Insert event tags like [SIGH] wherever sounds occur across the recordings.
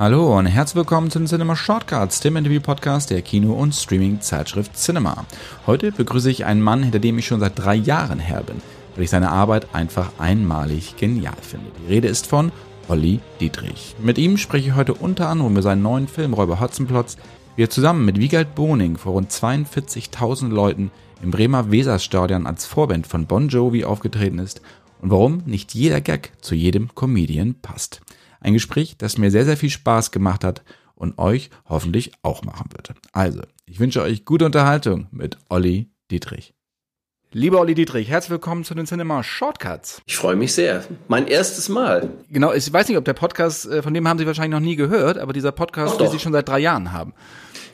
Hallo und herzlich willkommen zu den Cinema Shortcuts, dem Interview-Podcast der Kino- und Streaming-Zeitschrift Cinema. Heute begrüße ich einen Mann, hinter dem ich schon seit drei Jahren her bin, weil ich seine Arbeit einfach einmalig genial finde. Die Rede ist von Olli Dietrich. Mit ihm spreche ich heute unter anderem über seinen neuen Film Räuber Hotzenplotz, wie er zusammen mit Wiegald Boning vor rund 42.000 Leuten im Bremer Weserstadion als Vorband von Bon Jovi aufgetreten ist und warum nicht jeder Gag zu jedem Comedian passt. Ein Gespräch, das mir sehr, sehr viel Spaß gemacht hat und euch hoffentlich auch machen wird. Also, ich wünsche euch gute Unterhaltung mit Olli Dietrich. Lieber Olli Dietrich, herzlich willkommen zu den Cinema Shortcuts. Ich freue mich sehr. Mein erstes Mal. Genau, ich weiß nicht, ob der Podcast, äh, von dem haben Sie wahrscheinlich noch nie gehört, aber dieser Podcast, Doch, den. Sie schon seit drei Jahren haben.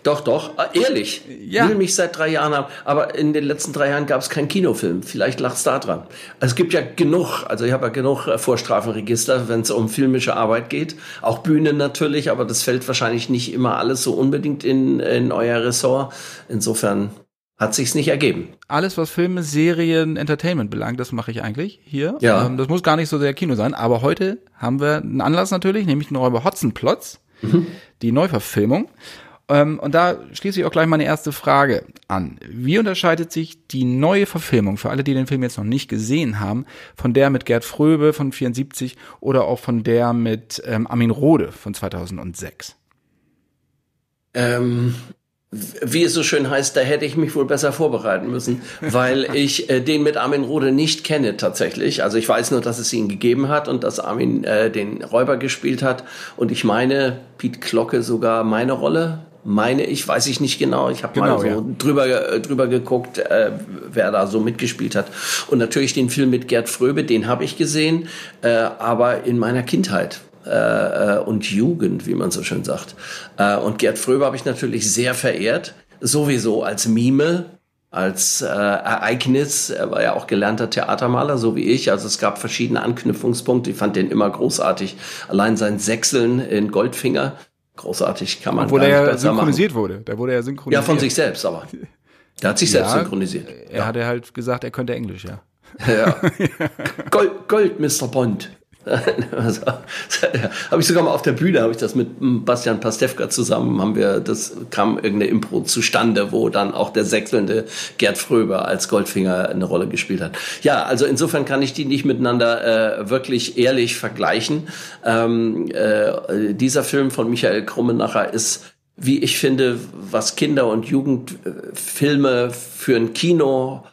Doch, doch, äh, ehrlich. Ja. Ich will mich seit drei Jahren haben. Aber in den letzten drei Jahren gab es keinen Kinofilm. Vielleicht lag es da dran. Also es gibt ja genug, also ich habe ja genug äh, Vorstrafenregister, wenn es um filmische Arbeit geht. Auch Bühne natürlich, aber das fällt wahrscheinlich nicht immer alles so unbedingt in, in euer Ressort. Insofern hat sich's nicht ergeben. Alles, was Filme, Serien, Entertainment belangt, das mache ich eigentlich hier. Ja. Ähm, das muss gar nicht so sehr Kino sein, aber heute haben wir einen Anlass natürlich, nämlich den Räuber Hotzenplotz, die Neuverfilmung. Ähm, und da schließe ich auch gleich meine erste Frage an. Wie unterscheidet sich die neue Verfilmung, für alle, die den Film jetzt noch nicht gesehen haben, von der mit Gerd Fröbe von 74 oder auch von der mit ähm, Armin Rohde von 2006? Ähm, wie es so schön heißt, da hätte ich mich wohl besser vorbereiten müssen, [LAUGHS] weil ich äh, den mit Armin Rohde nicht kenne tatsächlich. Also ich weiß nur, dass es ihn gegeben hat und dass Armin äh, den Räuber gespielt hat. Und ich meine, Piet Glocke sogar meine Rolle. Meine ich, weiß ich nicht genau. Ich habe Genau, mal so ja. drüber, äh, drüber geguckt, äh, wer da so mitgespielt hat. Und natürlich den Film mit Gerd Fröbe, den habe ich gesehen, äh, aber in meiner Kindheit äh, und Jugend, wie man so schön sagt. Äh, und Gerd Fröbe habe ich natürlich sehr verehrt, sowieso als Mime, als äh, Ereignis. Er war ja auch gelernter Theatermaler, so wie ich. Also es gab verschiedene Anknüpfungspunkte. Ich fand den immer großartig. Allein sein Sechseln in Goldfinger, großartig kann man Obwohl er ja besser machen. synchronisiert wurde. Da wurde er synchronisiert. Ja, von sich selbst aber. [LAUGHS] Der hat sich selbst Ja, synchronisiert. Er hatte halt gesagt, er könnte Englisch, ja. Ja. [LAUGHS] Gold, Gold, Mr. Bond. [LAUGHS] also, habe ich sogar mal auf der Bühne, habe ich das mit Bastian Pastewka zusammen, haben wir, das kam irgendeine Impro zustande, wo dann auch der sechselnde Gerd Fröbe als Goldfinger eine Rolle gespielt hat. Ja, also insofern kann ich die nicht miteinander äh, wirklich ehrlich vergleichen. Ähm, äh, dieser Film von Michael Krummenacher ist wie ich finde, was Kinder- und Jugendfilme für ein Kino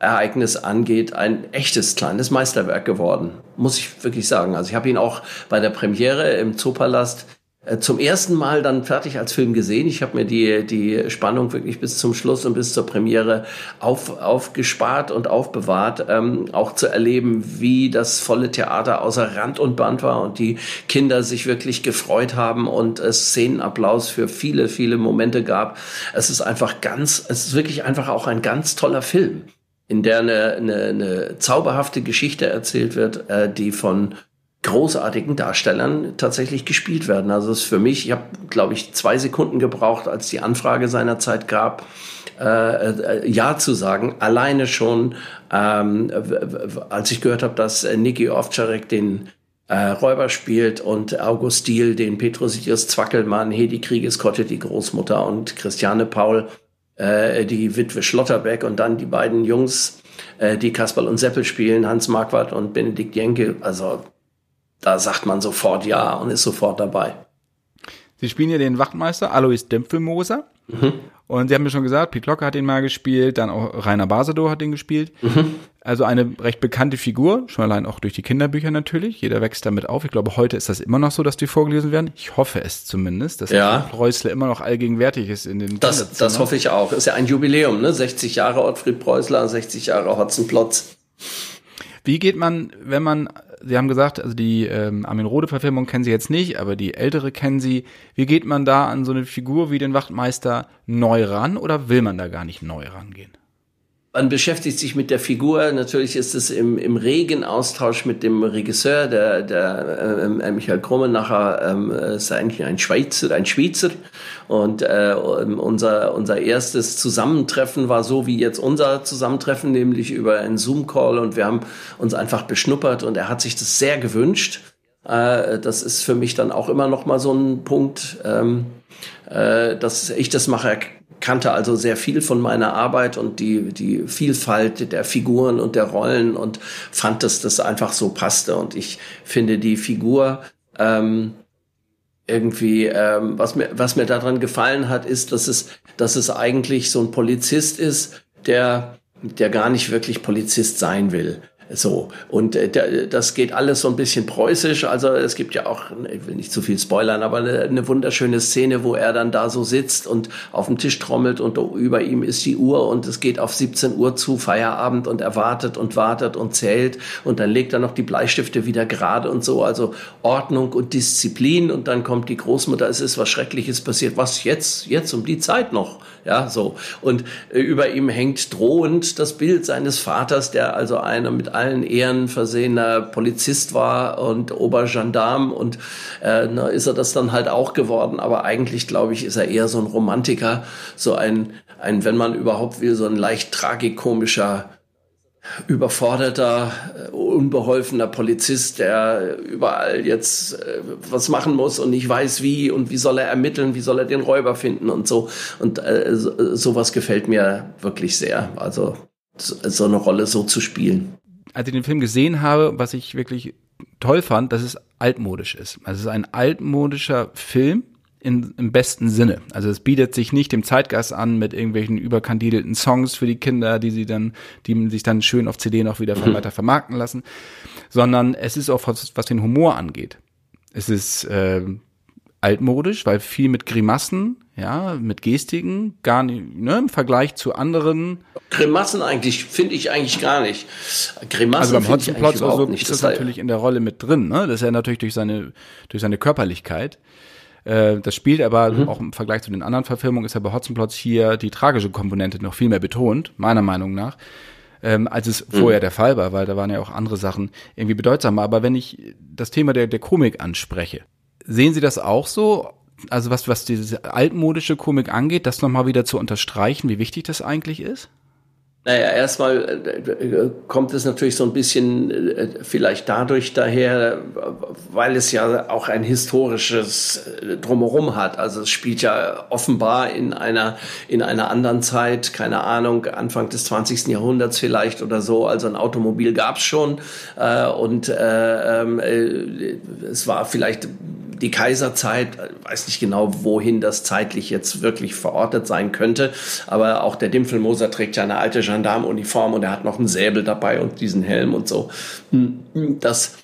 Ereignis angeht, ein echtes kleines Meisterwerk geworden, muss ich wirklich sagen. Also ich habe ihn auch bei der Premiere im Zoopalast äh, zum ersten Mal dann fertig als Film gesehen. Ich habe mir die, die Spannung wirklich bis zum Schluss und bis zur Premiere auf, aufgespart und aufbewahrt, ähm, auch zu erleben, wie das volle Theater außer Rand und Band war und die Kinder sich wirklich gefreut haben und es Szenenapplaus für viele, viele Momente gab. Es ist einfach ganz, es ist wirklich einfach auch ein ganz toller Film in der eine, eine, eine zauberhafte Geschichte erzählt wird, äh, die von großartigen Darstellern tatsächlich gespielt werden. Also es ist für mich, ich habe, glaube ich, zwei Sekunden gebraucht, als die Anfrage seinerzeit gab, äh, äh, Ja zu sagen. Alleine schon, ähm, als ich gehört habe, dass äh, Niki Ovtcharek den äh, Räuber spielt und August Diehl den Petrosius Zwackelmann, Hedi Kriegeskotte, die Großmutter und Christiane Paul äh, die Witwe Schlotterbeck und dann die beiden Jungs, äh, die Kasperl und Seppel spielen, Hans Marquardt und Benedikt Jenke. Also da sagt man sofort ja und ist sofort dabei. Sie spielen ja den Wachtmeister Alois Dempfelmoser. Und Sie haben mir schon gesagt, Piet Locke hat den mal gespielt, dann auch Rainer Basedow hat den gespielt. Also eine recht bekannte Figur, schon allein auch durch die Kinderbücher natürlich. Jeder wächst damit auf. Ich glaube, heute ist das immer noch so, dass die vorgelesen werden. Ich hoffe es zumindest, dass Ja. Preußler immer noch allgegenwärtig ist in den Das, das hoffe ich auch. Ist ja ein Jubiläum, ne? 60 Jahre Ottfried Preußler, 60 Jahre Hotzenplotz. Wie geht man, wenn man, Sie haben gesagt, also die ähm, Armin Rohde-Verfilmung kennen Sie jetzt nicht, aber die ältere kennen Sie. Wie geht man da an so eine Figur wie den Wachtmeister neu ran oder will man da gar nicht neu rangehen? Man beschäftigt sich mit der Figur. Natürlich ist es im, im regen Austausch mit dem Regisseur, der, der ähm, äh, Michael Krummenacher ähm, ist eigentlich ein Schweizer, ein Schweizer. Und äh, unser, unser erstes Zusammentreffen war so wie jetzt unser Zusammentreffen, nämlich über einen Zoom-Call. Und wir haben uns einfach beschnuppert und er hat sich das sehr gewünscht. Äh, das ist für mich dann auch immer noch mal so ein Punkt, ähm, äh, dass ich das mache kannte also sehr viel von meiner Arbeit und die, die Vielfalt der Figuren und der Rollen und fand, dass das einfach so passte. Und ich finde die Figur ähm, irgendwie, ähm, was mir, was mir daran gefallen hat, ist, dass es, dass es eigentlich so ein Polizist ist, der, der gar nicht wirklich Polizist sein will. So, und äh, das geht alles so ein bisschen preußisch. Also es gibt ja auch, ich will nicht zu viel spoilern, aber eine, eine, wunderschöne Szene, wo er dann da so sitzt und auf dem Tisch trommelt und über ihm ist die Uhr und es geht auf 17 Uhr zu, Feierabend und er wartet und wartet und zählt und dann legt er noch die Bleistifte wieder gerade und so. Also Ordnung und Disziplin und dann kommt die Großmutter, es ist was Schreckliches passiert. Was jetzt? Jetzt um die Zeit noch? Ja, so. Und äh, über ihm hängt drohend das Bild seines Vaters, der also einer mit allen Ehren versehener Polizist war und Obergendarm und äh, na, ist er das dann halt auch geworden. Aber eigentlich, glaube ich, ist er eher so ein Romantiker, so ein, ein, wenn man überhaupt will, so ein leicht tragikomischer überforderter, äh, unbeholfener Polizist, der überall jetzt äh, was machen muss und nicht weiß wie und wie soll er ermitteln, wie soll er den Räuber finden und so. Und äh, so, sowas gefällt mir wirklich sehr. Also so eine Rolle so zu spielen. Als ich den Film gesehen habe, was ich wirklich toll fand, dass es altmodisch ist. Also es ist ein altmodischer Film, in, im besten Sinne. Also es bietet sich nicht dem Zeitgeist an mit irgendwelchen überkandidelten Songs für die Kinder, die sie dann, die sich dann schön auf CD noch wieder mhm. weiter vermarkten lassen, sondern es ist auch was, was den Humor angeht. Es ist äh, altmodisch, weil viel mit Grimassen, ja, mit Gestiken, gar nicht, ne, im Vergleich zu anderen. Grimassen eigentlich, finde ich eigentlich gar nicht. Grimassen also beim Hotzenplotz also nicht. ist das natürlich in der Rolle mit drin, ne? Das ist ja natürlich durch seine, durch seine Körperlichkeit. Äh, das spielt aber mhm. auch im Vergleich zu den anderen Verfilmungen ist ja bei Hotzenplotz hier die tragische Komponente noch viel mehr betont, meiner Meinung nach, ähm, als es mhm. vorher der Fall war, weil da waren ja auch andere Sachen irgendwie bedeutsamer. Aber wenn ich das Thema der, der Komik anspreche, sehen Sie das auch so? Also was, was diese altmodische Komik angeht, das nochmal wieder zu unterstreichen, wie wichtig das eigentlich ist? Naja, erstmal äh, kommt es natürlich so ein bisschen äh, vielleicht dadurch daher, weil es ja auch ein historisches äh, Drumherum hat. Also es spielt ja offenbar in einer, in einer anderen Zeit, keine Ahnung, Anfang des 20. Jahrhunderts vielleicht oder so. Also ein Automobil gab es schon und äh, äh, es war vielleicht die Kaiserzeit, weiß nicht genau, wohin das zeitlich jetzt wirklich verortet sein könnte, aber auch der Dimpfelmoser trägt ja eine alte Gendarmuniform und er hat noch einen Säbel dabei und diesen Helm und so. Das,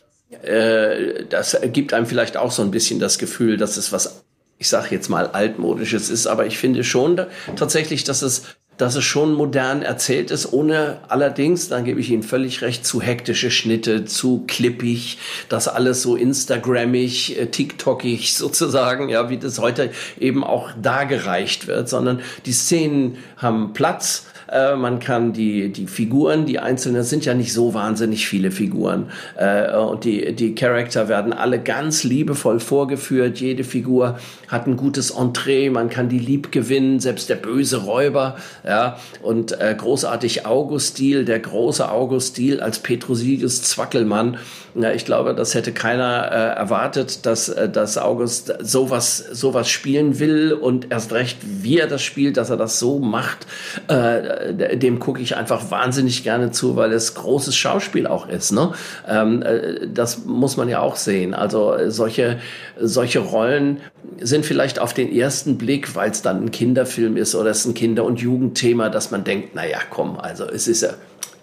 äh, das gibt einem vielleicht auch so ein bisschen das Gefühl, dass es was ich sage jetzt mal altmodisches ist, aber ich finde schon tatsächlich, dass es dass es schon modern erzählt ist, ohne allerdings, dann gebe ich Ihnen völlig recht, zu hektische Schnitte, zu klippig, das alles so Instagrammig, äh, TikTokig [LAUGHS] sozusagen, ja, wie das heute eben auch dargereicht wird, sondern die Szenen haben Platz, äh, man kann die, die Figuren, die einzelnen, sind ja nicht so wahnsinnig viele Figuren. Äh, und die, die Charakter werden alle ganz liebevoll vorgeführt. Jede Figur hat ein gutes Entree, man kann die lieb gewinnen, selbst der böse Räuber, ja, und äh, großartig Augustil, der große Augustil als Petrosiges Zwackelmann. Ja, ich glaube, das hätte keiner äh, erwartet, dass, äh, dass August sowas, sowas spielen will und erst recht, wie er das spielt, dass er das so macht. Äh, äh, dem gucke ich einfach wahnsinnig gerne zu, weil es großes Schauspiel auch ist. Ne? Ähm, äh, das muss man ja auch sehen. Also äh, solche, solche Rollen sind vielleicht auf den ersten Blick, weil es dann ein Kinderfilm ist oder es ist ein Kinder- und Jugendthema, dass man denkt, naja, komm, also es ist ja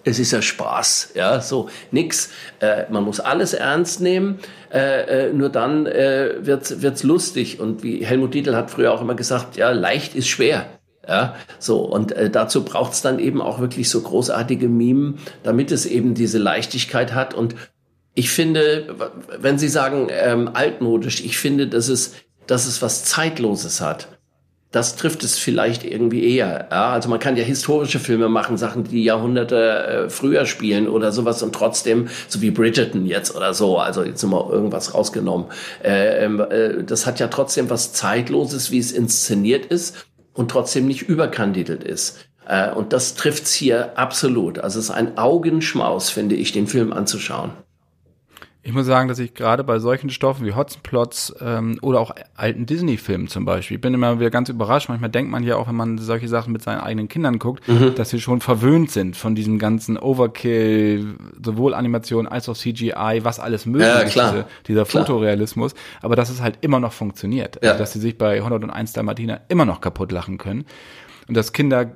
es ist ja Spaß, ja, so nix. Äh, man muss alles ernst nehmen, äh, nur dann äh, wird's wird's lustig. Und wie Helmut Dietl hat früher auch immer gesagt, ja, leicht ist schwer. Ja, so und äh, dazu braucht's dann eben auch wirklich so großartige Mimen, damit es eben diese Leichtigkeit hat. Und ich finde, wenn Sie sagen ähm, altmodisch, ich finde, dass es, dass es was Zeitloses hat. Das trifft es vielleicht irgendwie eher. Ja? Also man kann ja historische Filme machen, Sachen, die Jahrhunderte äh, früher spielen oder sowas und trotzdem, so wie Bridgerton jetzt oder so, also jetzt mal irgendwas rausgenommen. Äh, ähm, äh, das hat ja trotzdem was Zeitloses, wie es inszeniert ist und trotzdem nicht überkandidelt ist. Äh, und das trifft's hier absolut. Also es ist ein Augenschmaus, finde ich, den Film anzuschauen. Ich muss sagen, dass ich gerade bei solchen Stoffen wie Hotzenplots ähm, oder auch alten Disney-Filmen zum Beispiel, ich bin immer wieder ganz überrascht. Manchmal denkt man ja auch, wenn man solche Sachen mit seinen eigenen Kindern guckt, mhm. dass sie schon verwöhnt sind von diesem ganzen Overkill, sowohl Animation als auch CGI, was alles möglich ja, ist, diese, dieser klar. Fotorealismus. Aber dass es halt immer noch funktioniert. Ja. Also, dass sie sich bei 101 Martina immer noch kaputt lachen können. Und dass Kinder,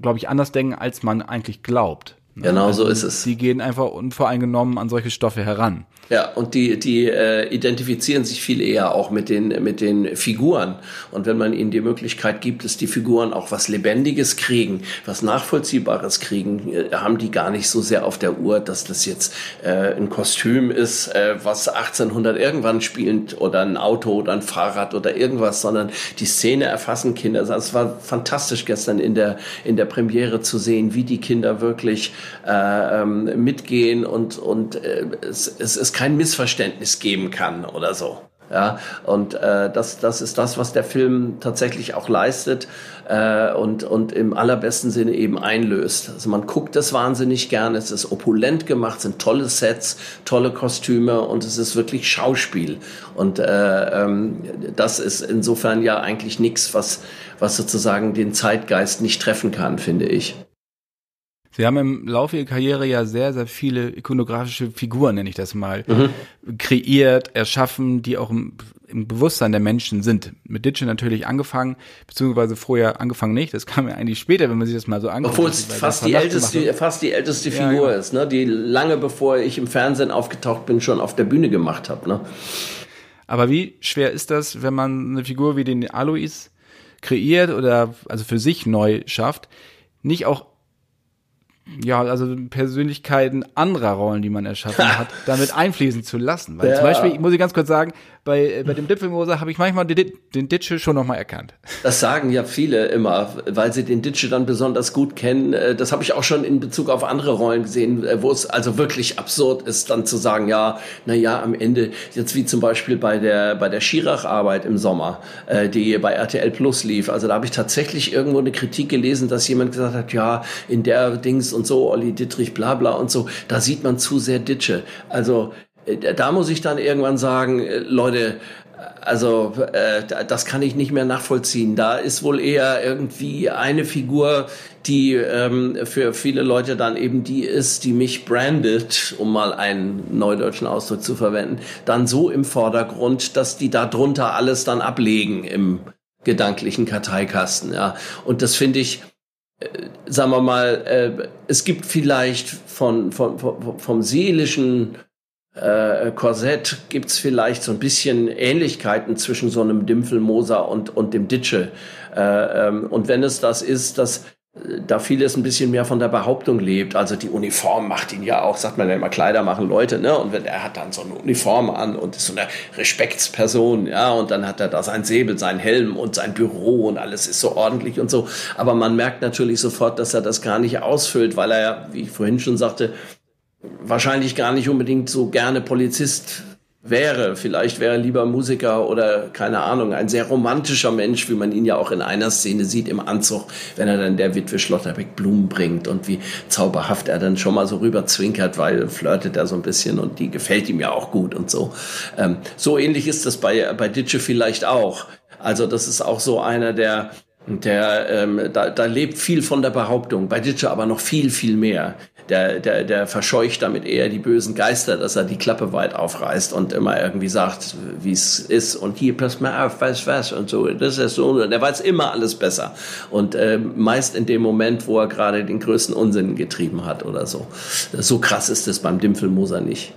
glaube ich, anders denken, als man eigentlich glaubt. Genau also so ist es. Sie gehen einfach unvoreingenommen an solche Stoffe heran. Ja, und die, die äh, identifizieren sich viel eher auch mit den, mit den Figuren. Und wenn man ihnen die Möglichkeit gibt, dass die Figuren auch was Lebendiges kriegen, was Nachvollziehbares kriegen, äh, haben die gar nicht so sehr auf der Uhr, dass das jetzt äh, ein Kostüm ist, äh, was 1800 irgendwann spielt oder ein Auto oder ein Fahrrad oder irgendwas, sondern die Szene erfassen Kinder. Also es war fantastisch gestern in der, in der Premiere zu sehen, wie die Kinder wirklich äh, ähm, mitgehen und, und äh, es, es, es kein Missverständnis geben kann oder so. Ja, und äh, das, das ist das, was der Film tatsächlich auch leistet äh, und, und im allerbesten Sinne eben einlöst. Also man guckt das wahnsinnig gerne, es ist opulent gemacht, sind tolle Sets, tolle Kostüme und es ist wirklich Schauspiel. Und äh, ähm, das ist insofern ja eigentlich nichts, was, was sozusagen den Zeitgeist nicht treffen kann, finde ich. Sie haben im Laufe Ihrer Karriere ja sehr, sehr viele ikonografische Figuren, nenne ich das mal, mhm. kreiert, erschaffen, die auch im, im, Bewusstsein der Menschen sind. Mit Ditsche natürlich angefangen, beziehungsweise vorher angefangen nicht. Das kam ja eigentlich später, wenn man sich das mal so anguckt. Obwohl es fast die, älteste, fast die älteste Figur ja, genau. ist, ne? die lange bevor ich im Fernsehen aufgetaucht bin, schon auf der Bühne gemacht habe. Ne? Aber wie schwer ist das, wenn man eine Figur wie den Alois kreiert oder also für sich neu schafft, nicht auch ja, also Persönlichkeiten anderer Rollen, die man erschaffen hat, [LAUGHS] damit einfließen zu lassen. Weil ja. zum Beispiel, muss ich ganz kurz sagen, bei, äh, bei dem Dipfelmoser habe ich manchmal den, den Ditsche schon nochmal erkannt. Das sagen ja viele immer, weil sie den Ditsche dann besonders gut kennen. Äh, das habe ich auch schon in Bezug auf andere Rollen gesehen, äh, wo es also wirklich absurd ist, dann zu sagen, ja, na ja, am Ende, jetzt wie zum Beispiel bei der, bei der Schirach-Arbeit im Sommer, die bei RTL Plus lief. Also da habe ich tatsächlich irgendwo eine Kritik gelesen, dass jemand gesagt hat, ja, in der Dings und so, Olli Dittrich, bla bla und so, da sieht man zu sehr Ditsche. Also äh, da muss ich dann irgendwann sagen, äh, Leute, also äh, das kann ich nicht mehr nachvollziehen. Da ist wohl eher irgendwie eine Figur, die ähm, für viele Leute dann eben die ist, die mich brandet, um mal einen neudeutschen Ausdruck zu verwenden, dann so im Vordergrund, dass die da drunter alles dann ablegen im gedanklichen Karteikasten. Ja. Und das finde ich, äh, sagen wir mal, äh, es gibt vielleicht von, von, von, vom seelischen äh, Korsett gibt's vielleicht so ein bisschen Ähnlichkeiten zwischen so einem Dimpfelmoser und, und dem Ditsche. Äh, ähm, und wenn es das ist, dass äh, da vieles ein bisschen mehr von der Behauptung lebt. Also die Uniform macht ihn ja auch, sagt man ja immer, Kleider machen Leute, ne? Und wenn er hat dann so eine Uniform an und ist so eine Respektsperson, ja, und dann hat er da sein Säbel, sein Helm und sein Büro und alles ist so ordentlich und so. Aber man merkt natürlich sofort, dass er das gar nicht ausfüllt, weil er ja, wie ich vorhin schon sagte, wahrscheinlich gar nicht unbedingt so gerne Polizist wäre. Vielleicht wäre er lieber Musiker oder keine Ahnung, ein sehr romantischer Mensch, wie man ihn ja auch in einer Szene sieht im Anzug, wenn er dann der Witwe Schlotterbeck Blumen bringt und wie zauberhaft er dann schon mal so rüber zwinkert, weil flirtet er so ein bisschen und die gefällt ihm ja auch gut und so. Ähm, so ähnlich ist das bei, bei Ditsche vielleicht auch. Also das ist auch so einer, der der, ähm, da, da lebt viel von der Behauptung, bei Ditsche aber noch viel, viel mehr. Der, der, der verscheucht damit eher die bösen Geister, dass er die Klappe weit aufreißt und immer irgendwie sagt, wie es ist. Und hier, pass mal auf, weiß was? Und so, das ist so, und er weiß immer alles besser. Und äh, meist in dem Moment, wo er gerade den größten Unsinn getrieben hat oder so. So krass ist es beim Dimpfelmoser nicht.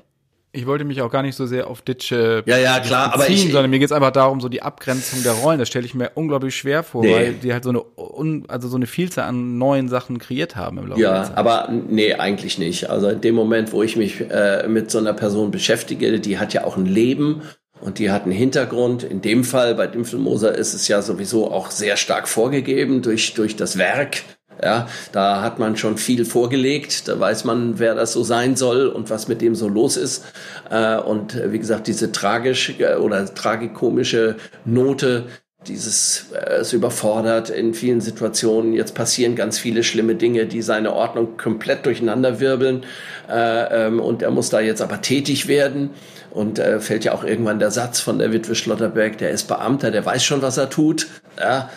Ich wollte mich auch gar nicht so sehr auf Ditsche ja, ja, klar, beziehen, aber ich, sondern mir geht es einfach darum, so die Abgrenzung der Rollen. Das stelle ich mir unglaublich schwer vor, nee. weil die halt so eine, also so eine Vielzahl an neuen Sachen kreiert haben im Laufe ja, der Zeit. Ja, aber nee, eigentlich nicht. Also in dem Moment, wo ich mich äh, mit so einer Person beschäftige, die hat ja auch ein Leben und die hat einen Hintergrund. In dem Fall bei Dimpfelmoser ist es ja sowieso auch sehr stark vorgegeben durch, durch das Werk ja, da hat man schon viel vorgelegt, da weiß man, wer das so sein soll und was mit dem so los ist. Äh, und wie gesagt, diese tragisch äh, oder tragikomische Note, dieses äh, es überfordert in vielen Situationen. Jetzt passieren ganz viele schlimme Dinge, die seine Ordnung komplett durcheinander wirbeln. Äh, ähm, und er muss da jetzt aber tätig werden. Und äh, fällt ja auch irgendwann der Satz von der Witwe Schlotterberg, der ist Beamter, der weiß schon, was er tut. Ja?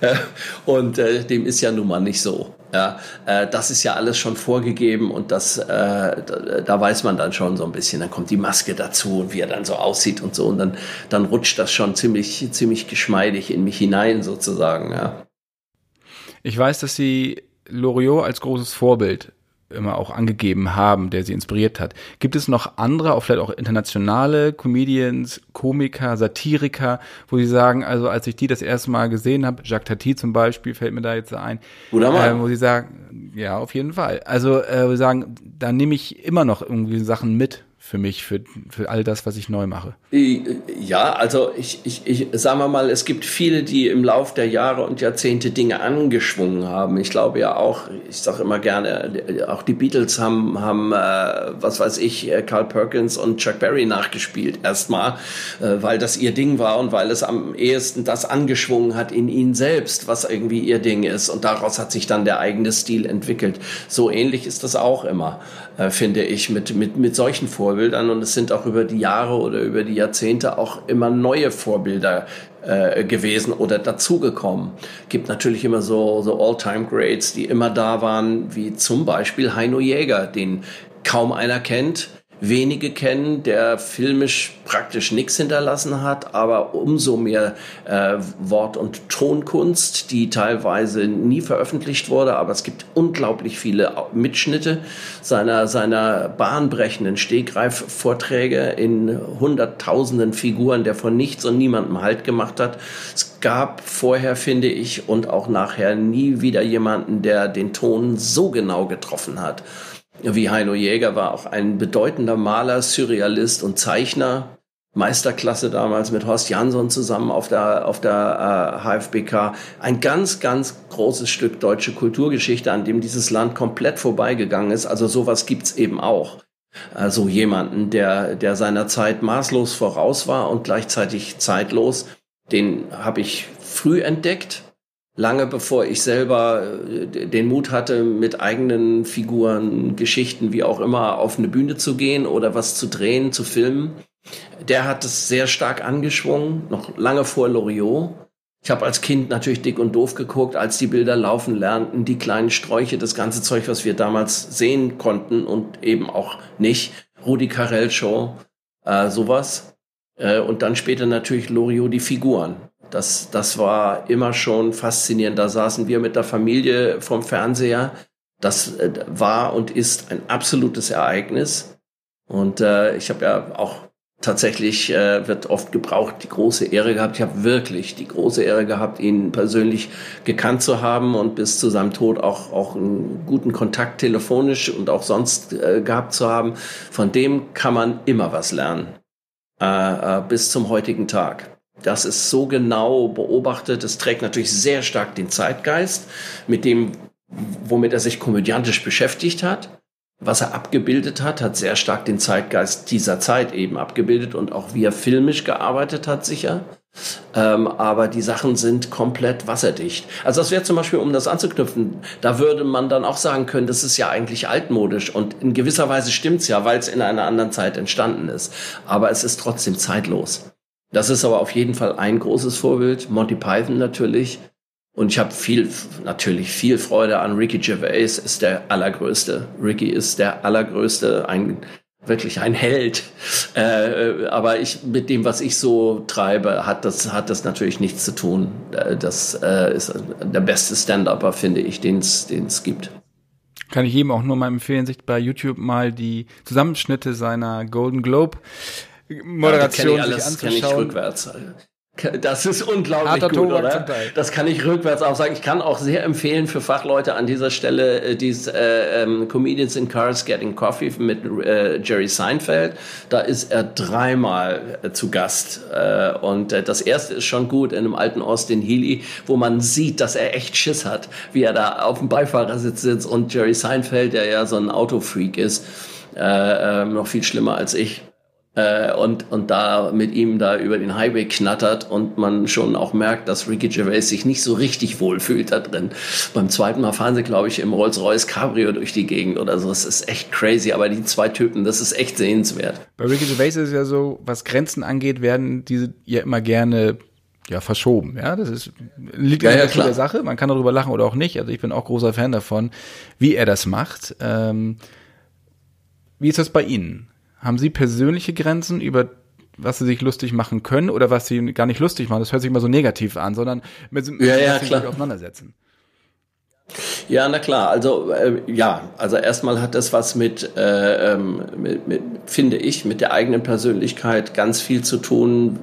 Äh, und äh, dem ist ja nun mal nicht so. Ja, äh, das ist ja alles schon vorgegeben und das, äh, da, da, weiß man dann schon so ein bisschen. Dann kommt die Maske dazu und wie er dann so aussieht und so und dann, dann rutscht das schon ziemlich, ziemlich geschmeidig in mich hinein sozusagen. Ja. Ich weiß, dass Sie Loriot als großes Vorbild immer auch angegeben haben, der sie inspiriert hat. Gibt es noch andere, auch vielleicht auch internationale Comedians, Komiker, Satiriker, wo sie sagen, also als ich die das erste Mal gesehen habe, Jacques Tati zum Beispiel fällt mir da jetzt ein, äh, wo sie sagen, ja, auf jeden Fall. Also äh, wo sie sagen, da nehme ich immer noch irgendwie Sachen mit für mich, für, für all das, was ich neu mache? Ja, also ich, ich, ich sagen wir mal, es gibt viele, die im Lauf der Jahre und Jahrzehnte Dinge angeschwungen haben. Ich glaube ja auch, ich sage immer gerne, auch die Beatles haben, haben äh, was weiß ich, äh, Carl Perkins und Chuck Berry nachgespielt erstmal, äh, weil das ihr Ding war und weil es am ehesten das angeschwungen hat in ihnen selbst, was irgendwie ihr Ding ist. Und daraus hat sich dann der eigene Stil entwickelt. So ähnlich ist das auch immer, äh, finde ich, mit, mit, mit solchen Vor Vorbildern und es sind auch über die Jahre oder über die Jahrzehnte auch immer neue Vorbilder äh, gewesen oder dazugekommen. Gibt natürlich immer so, so All-Time-Greats, die immer da waren, wie zum Beispiel Heino Jäger, den kaum einer kennt wenige kennen, der filmisch praktisch nichts hinterlassen hat, aber umso mehr äh, Wort- und Tonkunst, die teilweise nie veröffentlicht wurde, aber es gibt unglaublich viele Mitschnitte seiner, seiner bahnbrechenden Stegreif-Vorträge in hunderttausenden Figuren, der von nichts und niemandem Halt gemacht hat. Es gab vorher, finde ich, und auch nachher nie wieder jemanden, der den Ton so genau getroffen hat wie Heino Jäger war auch ein bedeutender Maler, Surrealist und Zeichner. Meisterklasse damals mit Horst Jansson zusammen auf der, auf der äh, HFBK. Ein ganz, ganz großes Stück deutsche Kulturgeschichte, an dem dieses Land komplett vorbeigegangen ist. Also sowas gibt's eben auch. Also jemanden, der, der seiner Zeit maßlos voraus war und gleichzeitig zeitlos. Den habe ich früh entdeckt lange bevor ich selber äh, den Mut hatte, mit eigenen Figuren, Geschichten, wie auch immer, auf eine Bühne zu gehen oder was zu drehen, zu filmen. Der hat es sehr stark angeschwungen, noch lange vor Loriot. Ich habe als Kind natürlich dick und doof geguckt, als die Bilder laufen lernten, die kleinen Sträuche, das ganze Zeug, was wir damals sehen konnten und eben auch nicht. Rudi Carell Show, äh, sowas. Äh, und dann später natürlich Loriot die Figuren. Das, das war immer schon faszinierend. Da saßen wir mit der Familie vom Fernseher. Das äh, war und ist ein absolutes Ereignis. Und äh, ich habe ja auch tatsächlich, äh, wird oft gebraucht, die große Ehre gehabt. Ich habe wirklich die große Ehre gehabt, ihn persönlich gekannt zu haben und bis zu seinem Tod auch, auch einen guten Kontakt telefonisch und auch sonst äh, gehabt zu haben. Von dem kann man immer was lernen. Äh, äh, bis zum heutigen Tag. Das ist so genau beobachtet. Es trägt natürlich sehr stark den Zeitgeist, mit dem, womit er sich komödiantisch beschäftigt hat. Was er abgebildet hat, hat sehr stark den Zeitgeist dieser Zeit eben abgebildet und auch wie er filmisch gearbeitet hat, sicher. Ähm, aber die Sachen sind komplett wasserdicht. Also das wäre zum Beispiel, um das anzuknüpfen, da würde man dann auch sagen können, das ist ja eigentlich altmodisch und in gewisser Weise stimmt's ja, weil es in einer anderen Zeit entstanden ist. Aber es ist trotzdem zeitlos. Das ist aber auf jeden Fall ein großes Vorbild. Monty Python natürlich. Und ich habe viel, natürlich viel Freude an Ricky Gervais, ist der allergrößte. Ricky ist der allergrößte, ein, wirklich ein Held. Äh, aber ich, mit dem, was ich so treibe, hat das, hat das natürlich nichts zu tun. Äh, das äh, ist der beste Stand-Upper, finde ich, den es gibt. Kann ich jedem auch nur mal empfehlen, sich bei YouTube mal die Zusammenschnitte seiner Golden Globe Moderation ja, sich anzuschauen. Kann ich rückwärts. Das ist unglaublich Harter gut, oder? Das kann ich rückwärts auch sagen. Ich kann auch sehr empfehlen für Fachleute an dieser Stelle äh, dieses äh, ähm, Comedians in Cars Getting Coffee mit äh, Jerry Seinfeld. Da ist er dreimal äh, zu Gast äh, und äh, das erste ist schon gut in einem alten Austin Healy, wo man sieht, dass er echt Schiss hat, wie er da auf dem Beifahrersitz sitzt und Jerry Seinfeld, der ja so ein Autofreak ist, äh, äh, noch viel schlimmer als ich äh, und, und da mit ihm da über den Highway knattert und man schon auch merkt, dass Ricky Gervais sich nicht so richtig wohlfühlt da drin. Beim zweiten Mal fahren sie, glaube ich, im Rolls-Royce Cabrio durch die Gegend oder so. Das ist echt crazy, aber die zwei Typen, das ist echt sehenswert. Bei Ricky Gervais ist es ja so, was Grenzen angeht, werden diese ja immer gerne ja, verschoben. Ja, das ist, liegt ja, ja der Sache. Man kann darüber lachen oder auch nicht. Also ich bin auch großer Fan davon, wie er das macht. Ähm, wie ist das bei Ihnen? Haben Sie persönliche Grenzen, über was Sie sich lustig machen können oder was Sie gar nicht lustig machen? Das hört sich immer so negativ an, sondern mit, ja, ja, klar. sich auseinandersetzen. Ja, na klar. Also äh, ja, also erstmal hat das was mit, äh, ähm, mit, mit, finde ich, mit der eigenen Persönlichkeit ganz viel zu tun.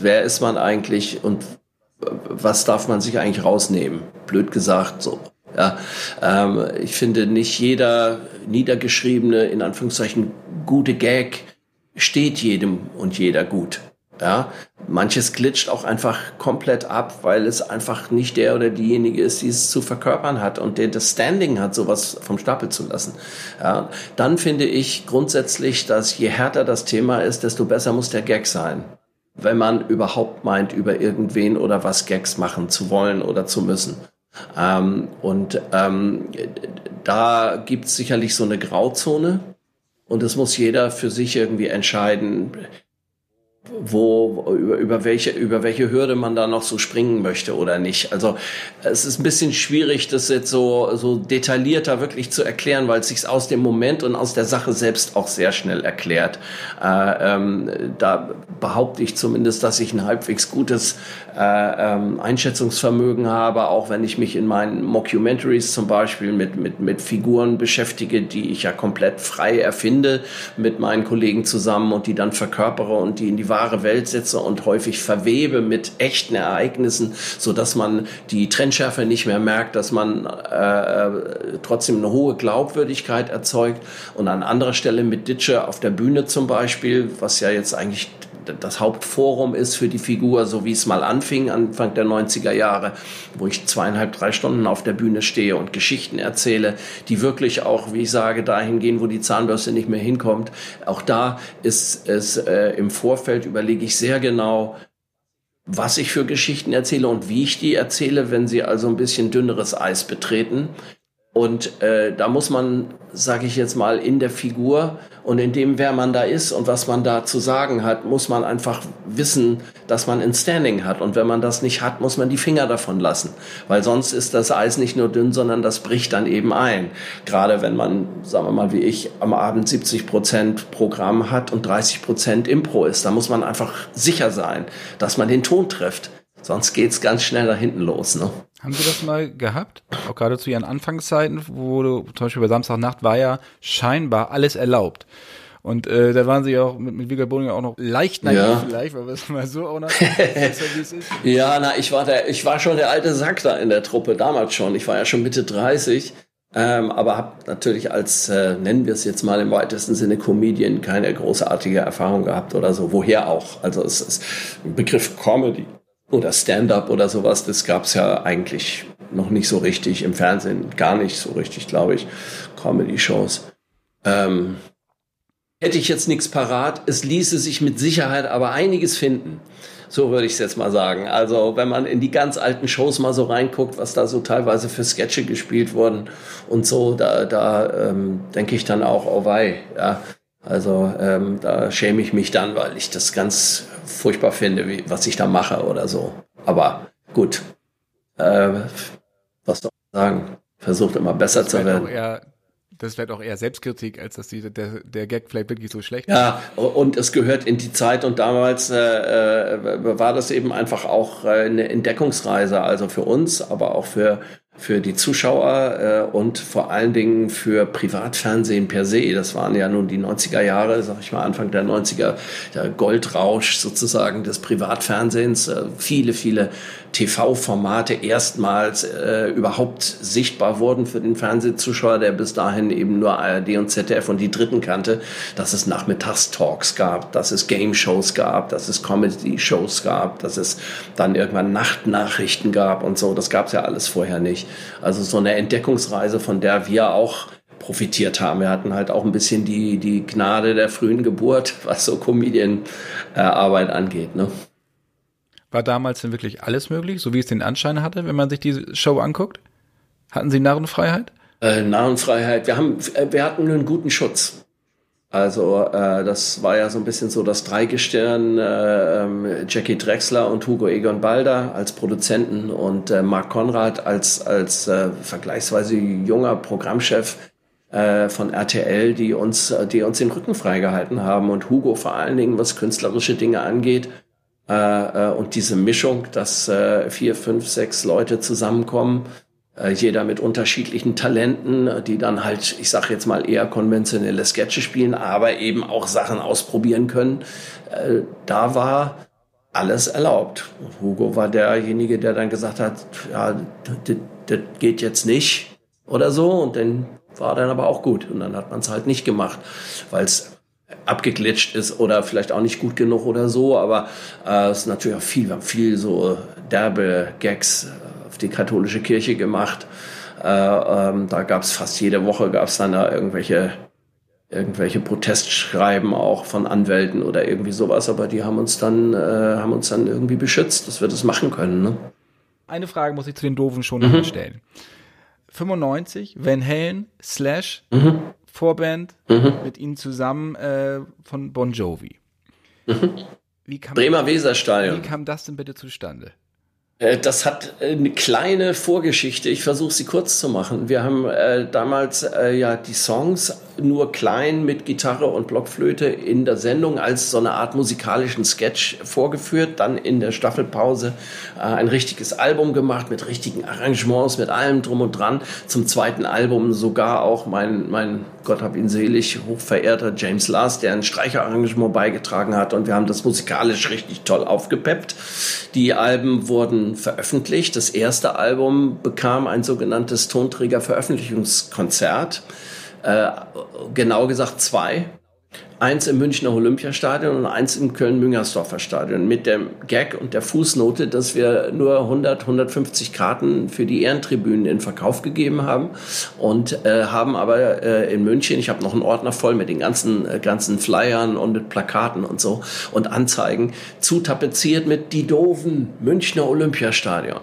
Wer ist man eigentlich und was darf man sich eigentlich rausnehmen? Blöd gesagt, so. Ja, ähm, ich finde nicht jeder niedergeschriebene, in Anführungszeichen, gute Gag steht jedem und jeder gut. Ja, manches glitscht auch einfach komplett ab, weil es einfach nicht der oder diejenige ist, die es zu verkörpern hat und der das Standing hat, sowas vom Stapel zu lassen. Ja, dann finde ich grundsätzlich, dass je härter das Thema ist, desto besser muss der Gag sein. Wenn man überhaupt meint, über irgendwen oder was Gags machen zu wollen oder zu müssen. Ähm, und ähm, da gibt es sicherlich so eine Grauzone. Und es muss jeder für sich irgendwie entscheiden, wo über, über welche über welche Hürde man da noch so springen möchte oder nicht. Also es ist ein bisschen schwierig, das jetzt so so detaillierter wirklich zu erklären, weil es sich aus dem Moment und aus der Sache selbst auch sehr schnell erklärt. Äh, ähm, da behaupte ich zumindest, dass ich ein halbwegs gutes äh, ähm, Einschätzungsvermögen habe, auch wenn ich mich in meinen Mockumentaries zum Beispiel mit mit mit Figuren beschäftige, die ich ja komplett frei erfinde mit meinen Kollegen zusammen und die dann verkörpere und die in die wahre Welt setze und häufig verwebe mit echten Ereignissen, so dass man die Trennschärfe nicht mehr merkt, dass man äh, äh, trotzdem eine hohe Glaubwürdigkeit erzeugt. Und an anderer Stelle mit Ditsche auf der Bühne zum Beispiel, was ja jetzt eigentlich das Hauptforum ist für die Figur, so wie es mal anfing, Anfang der 90er Jahre, wo ich zweieinhalb, drei Stunden auf der Bühne stehe und Geschichten erzähle, die wirklich auch, wie ich sage, dahin gehen, wo die Zahnbürste nicht mehr hinkommt. Auch da ist es äh, im Vorfeld, überlege ich sehr genau, was ich für Geschichten erzähle und wie ich die erzähle, wenn sie also ein bisschen dünneres Eis betreten. Und äh, da muss man, sage ich jetzt mal, in der Figur und in dem, wer man da ist und was man da zu sagen hat, muss man einfach wissen, dass man ein Standing hat. Und wenn man das nicht hat, muss man die Finger davon lassen. Weil sonst ist das Eis nicht nur dünn, sondern das bricht dann eben ein. Gerade wenn man, sagen wir mal, wie ich, am Abend 70 Prozent Programm hat und 30 Prozent Impro ist. Da muss man einfach sicher sein, dass man den Ton trifft. Sonst geht's ganz schnell da hinten los. Ne? Haben Sie das mal gehabt? Auch gerade zu Ihren Anfangszeiten, wo du, zum Beispiel bei Samstagnacht war ja scheinbar alles erlaubt. Und äh, da waren sie auch mit, mit Vigga Boning auch noch leicht naiv ja. vielleicht, weil wir es mal so auch noch [LAUGHS] Ja, na, ich war der, ich war schon der alte Sack da in der Truppe, damals schon. Ich war ja schon Mitte 30. Ähm, aber habe natürlich als, äh, nennen wir es jetzt mal im weitesten Sinne, Comedian keine großartige Erfahrung gehabt oder so. Woher auch? Also es ist ein Begriff Comedy oder Stand-up oder sowas, das gab's ja eigentlich noch nicht so richtig im Fernsehen, gar nicht so richtig, glaube ich, Comedy-Shows. Ähm, hätte ich jetzt nichts parat, es ließe sich mit Sicherheit aber einiges finden. So würde ich es jetzt mal sagen. Also wenn man in die ganz alten Shows mal so reinguckt, was da so teilweise für Sketche gespielt wurden und so, da, da ähm, denke ich dann auch, oh wei, ja. Also ähm, da schäme ich mich dann, weil ich das ganz furchtbar finde, wie, was ich da mache oder so. Aber gut, äh, sagen? Versucht immer besser zu werden. Eher, das vielleicht auch eher Selbstkritik, als dass die, der, der Gag vielleicht wirklich so schlecht ist. Ja, und es gehört in die Zeit und damals äh, äh, war das eben einfach auch äh, eine Entdeckungsreise, also für uns, aber auch für für die Zuschauer äh, und vor allen Dingen für Privatfernsehen per se. Das waren ja nun die 90er Jahre, sag ich mal, Anfang der 90er, der Goldrausch sozusagen des Privatfernsehens. Äh, viele, viele TV-Formate erstmals äh, überhaupt sichtbar wurden für den Fernsehzuschauer, der bis dahin eben nur ARD und ZDF und die Dritten kannte, dass es Nachmittagstalks gab, dass es Game-Shows gab, dass es Comedy-Shows gab, dass es dann irgendwann Nachtnachrichten gab und so. Das gab es ja alles vorher nicht. Also so eine Entdeckungsreise, von der wir auch profitiert haben. Wir hatten halt auch ein bisschen die, die Gnade der frühen Geburt, [LAUGHS] was so Comedian-Arbeit angeht. Ne? War damals denn wirklich alles möglich, so wie es den Anschein hatte, wenn man sich die Show anguckt? Hatten Sie Narrenfreiheit? Äh, Narrenfreiheit. Wir haben, äh, wir hatten einen guten Schutz. Also äh, das war ja so ein bisschen so das Dreigestirn, äh, ähm, Jackie Drexler und Hugo Egon Balder als Produzenten und äh, Mark Konrad als, als äh, vergleichsweise junger Programmchef äh, von RTL, die uns, die uns den Rücken freigehalten haben und Hugo vor allen Dingen, was künstlerische Dinge angeht. Äh, äh, und diese Mischung, dass äh, vier, fünf, sechs Leute zusammenkommen, äh, jeder mit unterschiedlichen Talenten, die dann halt, ich sage jetzt mal, eher konventionelle Sketche spielen, aber eben auch Sachen ausprobieren können. Äh, da war alles erlaubt. Hugo war derjenige, der dann gesagt hat, ja, das geht jetzt nicht oder so und dann war dann aber auch gut und dann hat man es halt nicht gemacht, weil es abgeglitscht ist oder vielleicht auch nicht gut genug oder so, aber äh, es ist natürlich auch viel, wir haben viel so derbe Gags die katholische Kirche gemacht. Äh, ähm, da gab es fast jede Woche gab es dann da irgendwelche irgendwelche Protestschreiben auch von Anwälten oder irgendwie sowas, aber die haben uns dann äh, haben uns dann irgendwie beschützt, dass wir das machen können. Ne? Eine Frage muss ich zu den doofen schon mhm. stellen. 95, Van Halen, Slash, mhm. Vorband mhm. mit ihnen zusammen äh, von Bon Jovi. Mhm. Bremer Weserstadion. Wie kam das denn bitte zustande? Äh, das hat äh, eine kleine Vorgeschichte. Ich versuche sie kurz zu machen. Wir haben äh, damals äh, ja die Songs nur klein mit Gitarre und Blockflöte in der Sendung als so eine Art musikalischen Sketch vorgeführt. Dann in der Staffelpause äh, ein richtiges Album gemacht mit richtigen Arrangements, mit allem drum und dran. Zum zweiten Album sogar auch mein, mein Gott hab ihn selig, hochverehrter James Last, der ein Streicherarrangement beigetragen hat. Und wir haben das musikalisch richtig toll aufgepeppt. Die Alben wurden veröffentlicht. Das erste Album bekam ein sogenanntes Tonträgerveröffentlichungskonzert. Äh, genau gesagt zwei eins im Münchner Olympiastadion und eins im Köln-Müngersdorfer Stadion mit dem Gag und der Fußnote, dass wir nur 100, 150 Karten für die Ehrentribünen in Verkauf gegeben haben und äh, haben aber äh, in München, ich habe noch einen Ordner voll mit den ganzen, äh, ganzen Flyern und mit Plakaten und so und Anzeigen, zutapeziert mit die doofen Münchner Olympiastadion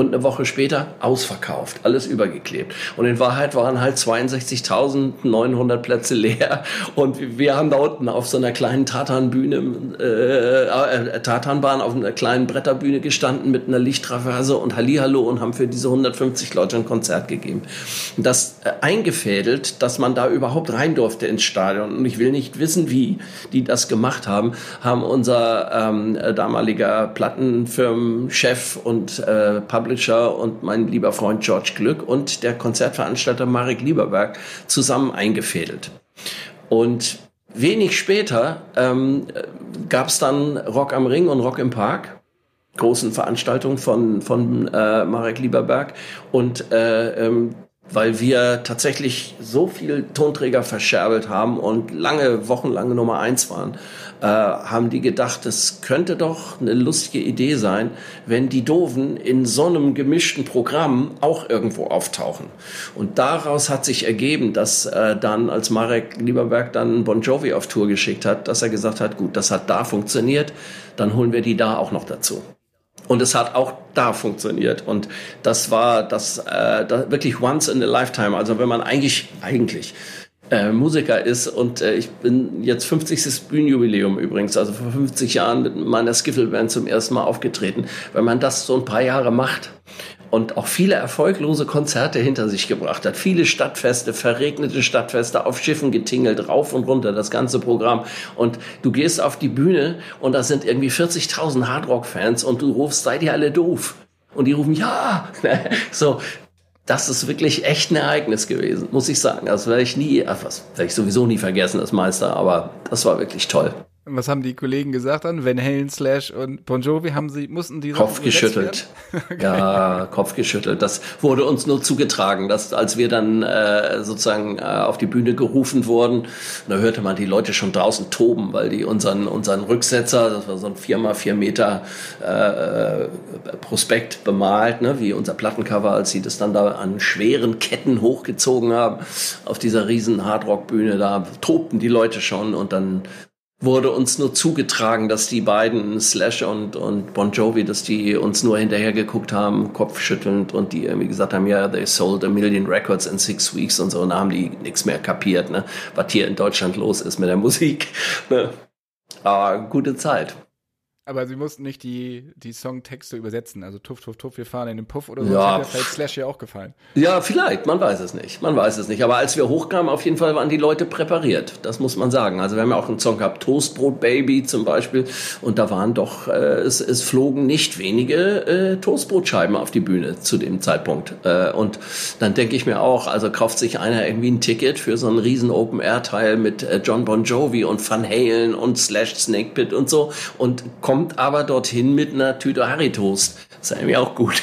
und eine Woche später ausverkauft, alles übergeklebt. Und in Wahrheit waren halt 62.900 Plätze leer und wir haben da unten auf so einer kleinen Tatanbühne, äh, äh, Tatanbahn auf einer kleinen Bretterbühne gestanden mit einer Lichttraverse und Hallihallo und haben für diese 150 Leute ein Konzert gegeben. Das äh, eingefädelt, dass man da überhaupt rein durfte ins Stadion. Und ich will nicht wissen, wie die das gemacht haben, haben unser ähm, damaliger Plattenfirmenchef und äh, Publisher Publisher und mein lieber Freund George Glück und der Konzertveranstalter Marek Lieberberg zusammen eingefädelt. Und wenig später ähm, gab es dann Rock am Ring und Rock im Park großen Veranstaltungen von, von äh, Marek Lieberberg. Und äh, ähm, weil wir tatsächlich so viel Tonträger verscherbelt haben und lange, wochenlange Nummer eins waren, äh, haben die gedacht, es könnte doch eine lustige Idee sein, wenn die Doofen in so einem gemischten Programm auch irgendwo auftauchen. Und daraus hat sich ergeben, dass äh, dann, als Marek Lieberberg dann Bon Jovi auf Tour geschickt hat, dass er gesagt hat, gut, das hat da funktioniert, dann holen wir die da auch noch dazu. Und es hat auch da funktioniert. Und das war das, äh, das wirklich once in a lifetime. Also wenn man eigentlich, eigentlich äh, Musiker ist und äh, ich bin jetzt 50. Bühnenjubiläum übrigens, also vor 50 Jahren mit meiner Skiffle-Band zum ersten Mal aufgetreten. Wenn man das so ein paar Jahre macht und auch viele erfolglose Konzerte hinter sich gebracht hat, viele Stadtfeste, verregnete Stadtfeste, auf Schiffen getingelt, rauf und runter, das ganze Programm. Und du gehst auf die Bühne und da sind irgendwie 40.000 Hardrock-Fans und du rufst, seid ihr alle doof? Und die rufen, ja! [LAUGHS] so, das ist wirklich echt ein Ereignis gewesen, muss ich sagen. Das werde ich nie, was werde ich sowieso nie vergessen, das Meister, aber das war wirklich toll. Was haben die Kollegen gesagt dann? Van Halen, Slash und Bon Jovi haben sie, mussten die Kopf geschüttelt. [LAUGHS] ja, Kopf geschüttelt. Das wurde uns nur zugetragen, dass als wir dann äh, sozusagen äh, auf die Bühne gerufen wurden, da hörte man die Leute schon draußen toben, weil die unseren, unseren Rücksetzer, das war so ein vier mal vier Meter äh, Prospekt bemalt, ne, wie unser Plattencover, als sie das dann da an schweren Ketten hochgezogen haben auf dieser riesen Hardrock-Bühne, da tobten die Leute schon und dann wurde uns nur zugetragen, dass die beiden, Slash und, und Bon Jovi, dass die uns nur hinterher geguckt haben, kopfschüttelnd und die irgendwie gesagt haben, ja, they sold a million records in six weeks und so und haben die nichts mehr kapiert, ne, was hier in Deutschland los ist mit der Musik. [LAUGHS] Ne. Aber gute Zeit. Aber sie mussten nicht die, die Songtexte übersetzen. Also tuff, tuff, tuff, wir fahren in den Puff oder so. Ja. Das hat vielleicht Slash ja auch gefallen. Ja, vielleicht. Man weiß es nicht. Man weiß es nicht. Aber als wir hochkamen, auf jeden Fall waren die Leute präpariert. Das muss man sagen. Also wir haben ja auch einen Song gehabt, Toastbrot Baby zum Beispiel. Und da waren doch, äh, es, es flogen nicht wenige äh, Toastbrotscheiben auf die Bühne zu dem Zeitpunkt. Äh, und dann denke ich mir auch, also kauft sich einer irgendwie ein Ticket für so einen riesen Open-Air-Teil mit äh, John Bon Jovi und Van Halen und Slash Snake Pit und so und kommt kommt aber dorthin mit einer Tüte Harry-Toast. Das ist irgendwie auch gut.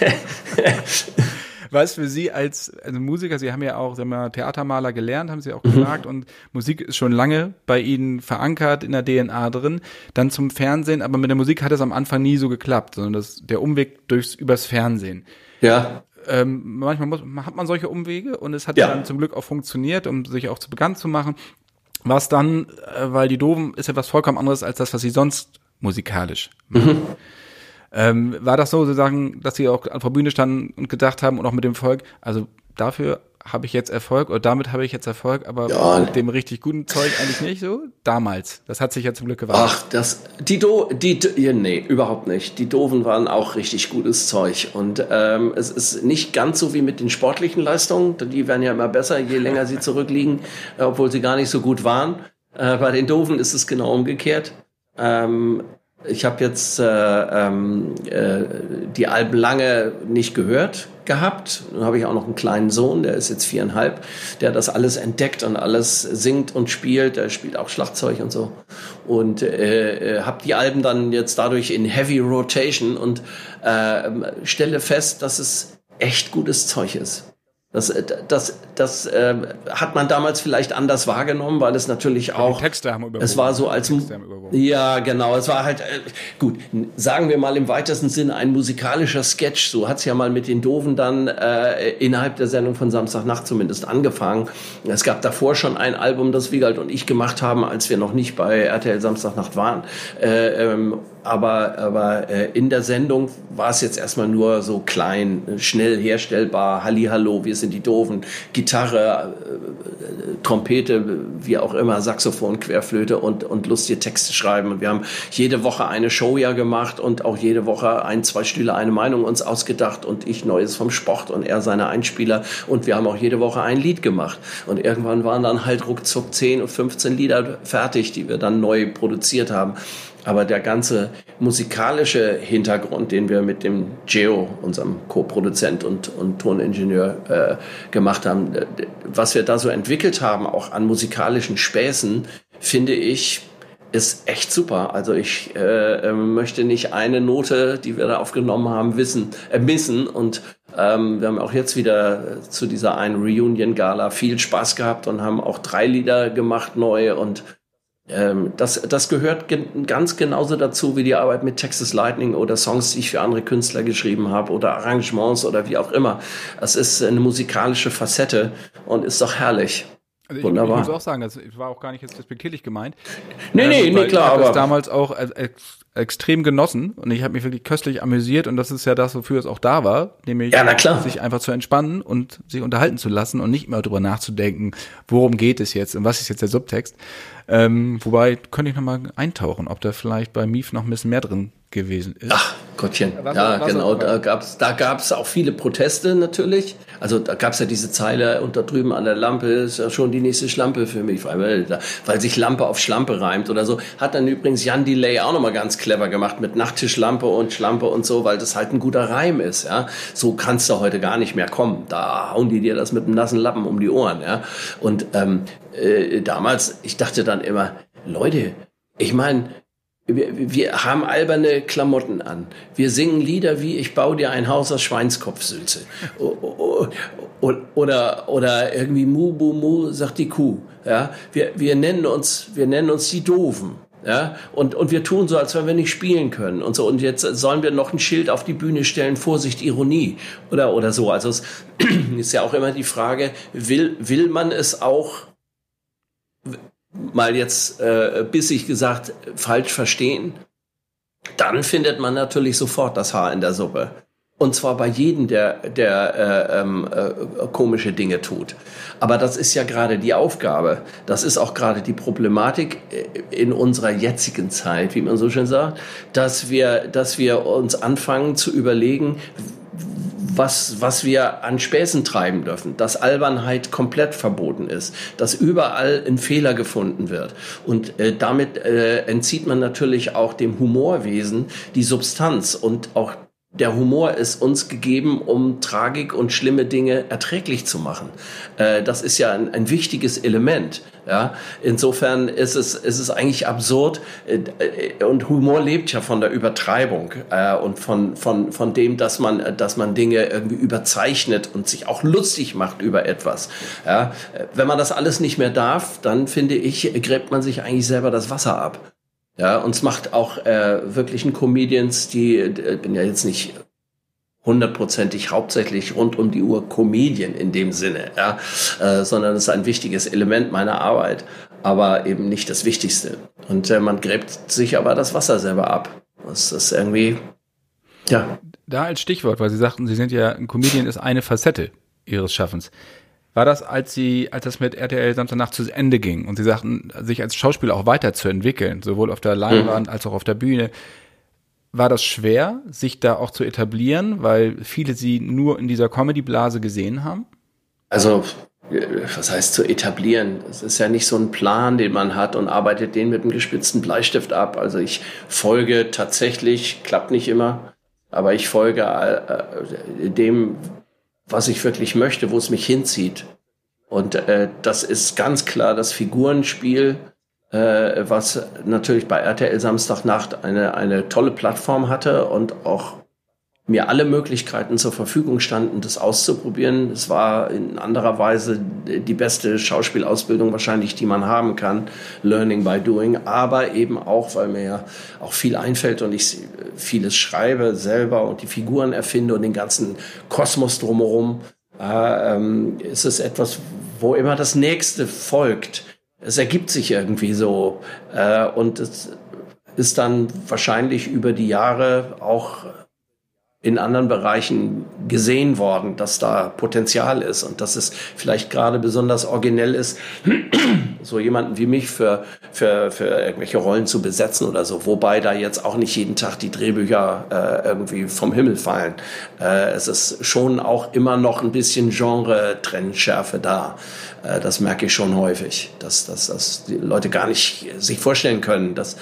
[LAUGHS] Was für Sie als also Musiker, Sie haben ja auch sagen wir, Theatermaler gelernt, haben Sie auch mhm. gesagt, und Musik ist schon lange bei Ihnen verankert in der DNA drin. Dann zum Fernsehen, aber mit der Musik hat es am Anfang nie so geklappt, sondern das, der Umweg durchs übers Fernsehen. Ja. Ähm, manchmal muss, hat man solche Umwege und es hat ja. dann zum Glück auch funktioniert, um sich auch zu bekannt zu machen. Was dann, äh, weil die Doofen ist ja was vollkommen anderes als das, was sie sonst musikalisch Mhm. Ähm, war das so sozusagen, dass sie auch auf der Bühne standen und gedacht haben und auch mit dem Volk, also dafür habe ich jetzt Erfolg oder damit habe ich jetzt Erfolg, aber ja. mit dem richtig guten Zeug eigentlich nicht so? Damals. Das hat sich ja zum Glück gewandelt. Ach, das, die Do, die, nee, überhaupt nicht. Die Doofen waren auch richtig gutes Zeug. Und ähm, es ist nicht ganz so wie mit den sportlichen Leistungen. Die werden ja immer besser, je länger sie [LAUGHS] zurückliegen, obwohl sie gar nicht so gut waren. Äh, bei den Doofen ist es genau umgekehrt. Ähm, ich habe jetzt äh, ähm, äh, die Alben lange nicht gehört gehabt. Dann habe ich auch noch einen kleinen Sohn, der ist jetzt viereinhalb, der das alles entdeckt und alles singt und spielt. Der spielt auch Schlagzeug und so. Und äh, äh, habe die Alben dann jetzt dadurch in Heavy Rotation und äh, stelle fest, dass es echt gutes Zeug ist. Das, äh, das, das äh, hat man damals vielleicht anders wahrgenommen, weil es natürlich auch. Die Texte haben überwogen. Es war so als ja genau. Es war halt äh, gut. Sagen wir mal im weitesten Sinne ein musikalischer Sketch. So hat's ja mal mit den Doofen dann äh, innerhalb der Sendung von Samstagnacht zumindest angefangen. Es gab davor schon ein Album, das Wiegald und ich gemacht haben, als wir noch nicht bei RTL Samstagnacht waren. Äh, ähm, aber, aber äh, in der Sendung war es jetzt erstmal nur so klein, schnell herstellbar, Hallihallo, wir sind die Doofen, Gitarre, äh, Trompete, wie auch immer, Saxophon, Querflöte und, und lustige Texte schreiben. Und wir haben jede Woche eine Show ja gemacht und auch jede Woche ein, zwei Stühle, eine Meinung uns ausgedacht und ich Neues vom Sport und er seine Einspieler und wir haben auch jede Woche ein Lied gemacht. Und irgendwann waren dann halt ruckzuck 10 und 15 Lieder fertig, die wir dann neu produziert haben. Aber der ganze musikalische Hintergrund, den wir mit dem Geo, unserem Co-Produzent und, und Toningenieur, äh, gemacht haben, was wir da so entwickelt haben, auch an musikalischen Späßen, finde ich, ist echt super. Also ich äh, ähm, möchte nicht eine Note, die wir da aufgenommen haben, wissen, äh, missen. Und ähm, wir haben auch jetzt wieder zu dieser einen Reunion-Gala viel Spaß gehabt und haben auch drei Lieder gemacht neu und ähm, das, das gehört gen ganz genauso dazu wie die Arbeit mit Texas Lightning oder Songs, die ich für andere Künstler geschrieben habe oder Arrangements oder wie auch immer. Es ist eine musikalische Facette und ist doch herrlich. Also ich, Wunderbar. ich muss auch sagen, das war auch gar nicht jetzt respektierlich gemeint. Nee, nee, ähm, nee, klar. Ich habe damals auch extrem genossen und ich habe mich wirklich köstlich amüsiert und das ist ja das, wofür es auch da war, nämlich ja, sich einfach zu entspannen und sich unterhalten zu lassen und nicht mehr darüber nachzudenken, worum geht es jetzt und was ist jetzt der Subtext. Ähm, wobei könnte ich noch mal eintauchen, ob da vielleicht bei Mief noch ein bisschen mehr drin gewesen ist. Ach Gottchen, was, ja was genau, da gab's da gab's auch viele Proteste natürlich. Also da gab's ja diese Zeile und da drüben an der Lampe ist ja schon die nächste Schlampe für mich, weil, weil sich Lampe auf Schlampe reimt oder so. Hat dann übrigens Jan Delay auch noch mal ganz clever gemacht mit Nachttischlampe und Schlampe und so, weil das halt ein guter Reim ist. Ja, so kannst du heute gar nicht mehr kommen. Da hauen die dir das mit einem nassen Lappen um die Ohren. Ja, und ähm, äh, damals, ich dachte dann immer, Leute, ich meine, wir, wir haben alberne Klamotten an. Wir singen Lieder wie Ich baue dir ein Haus aus Schweinskopfsülze. oder, oder irgendwie Mu, Bu, Mu, sagt die Kuh. Ja, wir, wir nennen uns, wir nennen uns die Doofen. Ja, und, und wir tun so, als wenn wir nicht spielen können und so. Und jetzt sollen wir noch ein Schild auf die Bühne stellen, Vorsicht, Ironie oder, oder so. Also es [CLEARS THROAT] ist ja auch immer die Frage, will, will man es auch mal jetzt äh, bissig gesagt falsch verstehen, dann findet man natürlich sofort das Haar in der Suppe. Und zwar bei jedem, der, der äh, ähm, äh, komische Dinge tut. Aber das ist ja gerade die Aufgabe. Das ist auch gerade die Problematik äh, in unserer jetzigen Zeit, wie man so schön sagt, dass wir, dass wir uns anfangen zu überlegen, was, was wir an Späßen treiben dürfen, dass Albernheit komplett verboten ist, dass überall ein Fehler gefunden wird. Und äh, damit äh, entzieht man natürlich auch dem Humorwesen die Substanz und auch der Humor ist uns gegeben, um Tragik und schlimme Dinge erträglich zu machen. Äh, das ist ja ein, ein, wichtiges Element. Ja? Insofern ist es, ist es eigentlich absurd. Äh, äh, und Humor lebt ja von der Übertreibung äh, und von, von, von dem, dass man, dass man Dinge irgendwie überzeichnet und sich auch lustig macht über etwas. Ja? Wenn man das alles nicht mehr darf, dann finde ich, gräbt man sich eigentlich selber das Wasser ab. Ja, und es macht auch äh, wirklichen Comedians, die, äh, bin ja jetzt nicht hundertprozentig hauptsächlich rund um die Uhr Comedian in dem Sinne, ja, äh, sondern es ist ein wichtiges Element meiner Arbeit, aber eben nicht das Wichtigste. Und äh, man gräbt sich aber das Wasser selber ab. Das ist irgendwie, ja. Da als Stichwort, weil Sie sagten, Sie sind ja, ein Comedian ist eine Facette Ihres Schaffens. War das, als Sie, als das mit RTL Samstagnacht zu Ende ging und Sie sagten, sich als Schauspieler auch weiterzuentwickeln, sowohl auf der Leinwand mhm. als auch auf der Bühne, war das schwer, sich da auch zu etablieren, weil viele Sie nur in dieser Comedy-Blase gesehen haben? Also, was heißt zu etablieren? Es ist ja nicht so ein Plan, den man hat und arbeitet den mit einem gespitzten Bleistift ab. Also ich folge tatsächlich, klappt nicht immer, aber ich folge äh, dem, was ich wirklich möchte, wo es mich hinzieht. Und äh, das ist ganz klar das Figurenspiel, äh, was natürlich bei RTL Samstagnacht eine, eine tolle Plattform hatte und auch mir alle Möglichkeiten zur Verfügung standen, das auszuprobieren. Es war in anderer Weise die beste Schauspielausbildung wahrscheinlich, die man haben kann, Learning by Doing, aber eben auch, weil mir ja auch viel einfällt und ich vieles schreibe selber und die Figuren erfinde und den ganzen Kosmos drumherum, äh, ähm, ist es etwas, wo immer das Nächste folgt. Es ergibt sich irgendwie so äh, und es ist dann wahrscheinlich über die Jahre auch in anderen Bereichen gesehen worden, dass da Potenzial ist und dass es vielleicht gerade besonders originell ist, [CLEARS THROAT] so jemanden wie mich für, für, für irgendwelche Rollen zu besetzen oder so. Wobei da jetzt auch nicht jeden Tag die Drehbücher äh, irgendwie vom Himmel fallen. Äh, es ist schon auch immer noch ein bisschen Genre-Trennschärfe da. Äh, das merke ich schon häufig, dass, dass, dass die Leute gar nicht sich vorstellen können, dass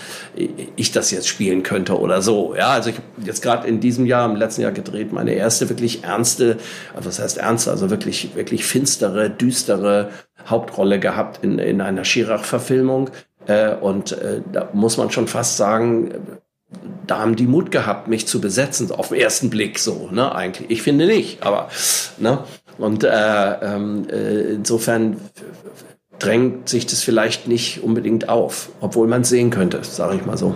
ich das jetzt spielen könnte oder so. Ja, also ich habe jetzt gerade in diesem Jahr, im letzten Jahr gedreht, meine erste wirklich ernste, also was heißt ernste, also wirklich, wirklich finstere, düstere Hauptrolle gehabt in, in einer Schirach-Verfilmung. Äh, und äh, da muss man schon fast sagen, da haben die Mut gehabt, mich zu besetzen, auf den ersten Blick so, ne, eigentlich. Ich finde nicht, aber, ne. Und äh, ähm, äh, insofern drängt sich das vielleicht nicht unbedingt auf, obwohl man es sehen könnte, sage ich mal so.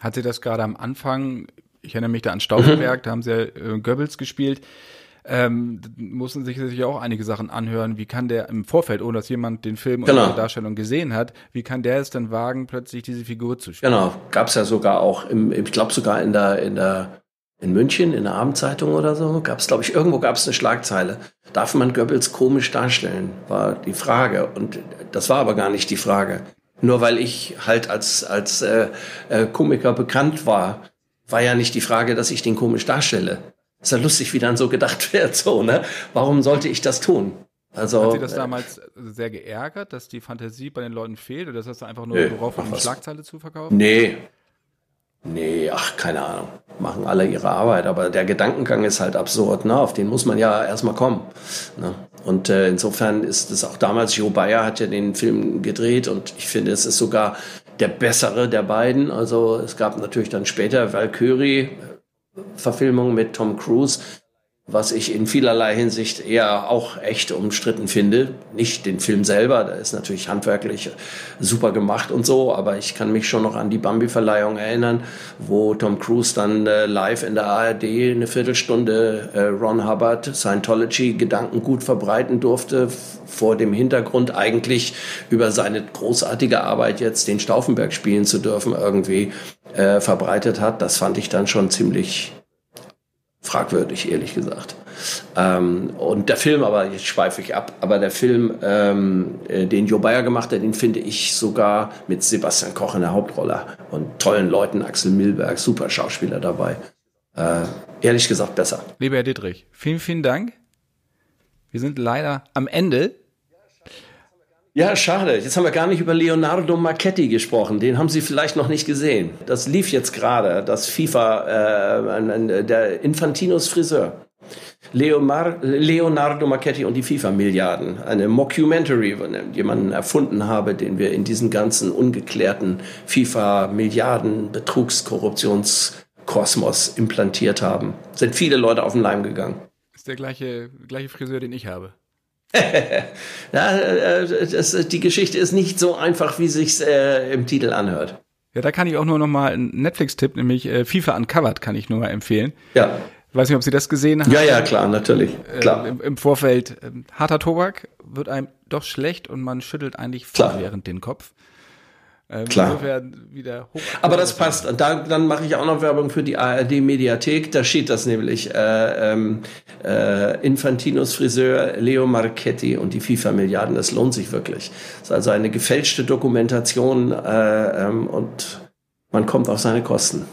Hat sie das gerade am Anfang, ich erinnere mich da an Stauffenberg, mhm. da haben sie ja äh, Goebbels gespielt, ähm, mussten sich sicher auch einige Sachen anhören. Wie kann der im Vorfeld, ohne dass jemand den Film genau. oder die Darstellung gesehen hat, wie kann der es dann wagen, plötzlich diese Figur zu spielen? Genau, gab es ja sogar auch, im, ich glaube sogar in der, in der in München, in der Abendzeitung oder so, gab es, glaube ich, irgendwo gab es eine Schlagzeile. Darf man Goebbels komisch darstellen, war die Frage. Und das war aber gar nicht die Frage. Nur weil ich halt als, als äh, äh, Komiker bekannt war, war ja nicht die Frage, dass ich den komisch darstelle. Ist ja lustig, wie dann so gedacht [LAUGHS] wird, so, ne? Warum sollte ich das tun? Also, Hat Sie das äh, damals sehr geärgert, dass die Fantasie bei den Leuten fehlt oder das hast du einfach nur darauf, um eine Schlagzeile zu verkaufen? Nee, Nee, ach, keine Ahnung. Machen alle ihre Arbeit, aber der Gedankengang ist halt absurd, ne? Auf den muss man ja erstmal kommen. Ne? Und äh, insofern ist es auch damals, Joe Bayer hat ja den Film gedreht und ich finde, es ist sogar der bessere der beiden. Also es gab natürlich dann später Valkyrie, Verfilmung mit Tom Cruise, was ich in vielerlei Hinsicht eher auch echt umstritten finde. Nicht den Film selber, der ist natürlich handwerklich super gemacht und so, aber ich kann mich schon noch an die Bambi-Verleihung erinnern, wo Tom Cruise dann äh, live in der ARD eine Viertelstunde äh, Ron Hubbard Scientology-Gedanken gut verbreiten durfte, vor dem Hintergrund eigentlich über seine großartige Arbeit jetzt den Stauffenberg spielen zu dürfen irgendwie äh, verbreitet hat. Das fand ich dann schon ziemlich fragwürdig, ehrlich gesagt. Ähm, und der Film, aber jetzt schweife ich ab, aber der Film, ähm, äh, den Joe Bayer gemacht hat, den finde ich sogar mit Sebastian Koch in der Hauptrolle und tollen Leuten, Axel Milberg, super Schauspieler dabei. Äh, ehrlich gesagt besser. Lieber Herr Dietrich, vielen, vielen Dank. Wir sind leider am Ende ja, schade. Jetzt haben wir gar nicht über Leonardo Marchetti gesprochen. Den haben Sie vielleicht noch nicht gesehen. Das lief jetzt gerade, das FIFA, äh, der Infantinos Friseur. Leomar Leonardo Marchetti und die FIFA-Milliarden. Eine Mockumentary, jemanden erfunden habe, den wir in diesen ganzen ungeklärten FIFA-Milliarden Betrugskorruptionskosmos implantiert haben. Sind viele Leute auf den Leim gegangen. Ist der gleiche, gleiche Friseur, den ich habe. [LAUGHS] ja, äh, das, die Geschichte ist nicht so einfach, wie sich's äh, im Titel anhört. Ja, da kann ich auch nur noch mal einen Netflix-Tipp, nämlich äh, FIFA Uncovered, kann ich nur mal empfehlen. Ja. Weiß nicht, ob Sie das gesehen haben. Ja, ja, klar, natürlich. Äh, klar. Im, Im, Vorfeld äh, harter Tobak wird einem doch schlecht und man schüttelt eigentlich fortwährend den Kopf. Ähm, Klar. wieder hoch Aber das passt. Da, dann mache ich auch noch Werbung für die ARD-Mediathek. Da steht das nämlich. Äh, ähm, äh, Infantinos Friseur, Leo Marchetti und die FIFA-Milliarden. Das lohnt sich wirklich. Das ist also eine gefälschte Dokumentation äh, ähm, und man kommt auf seine Kosten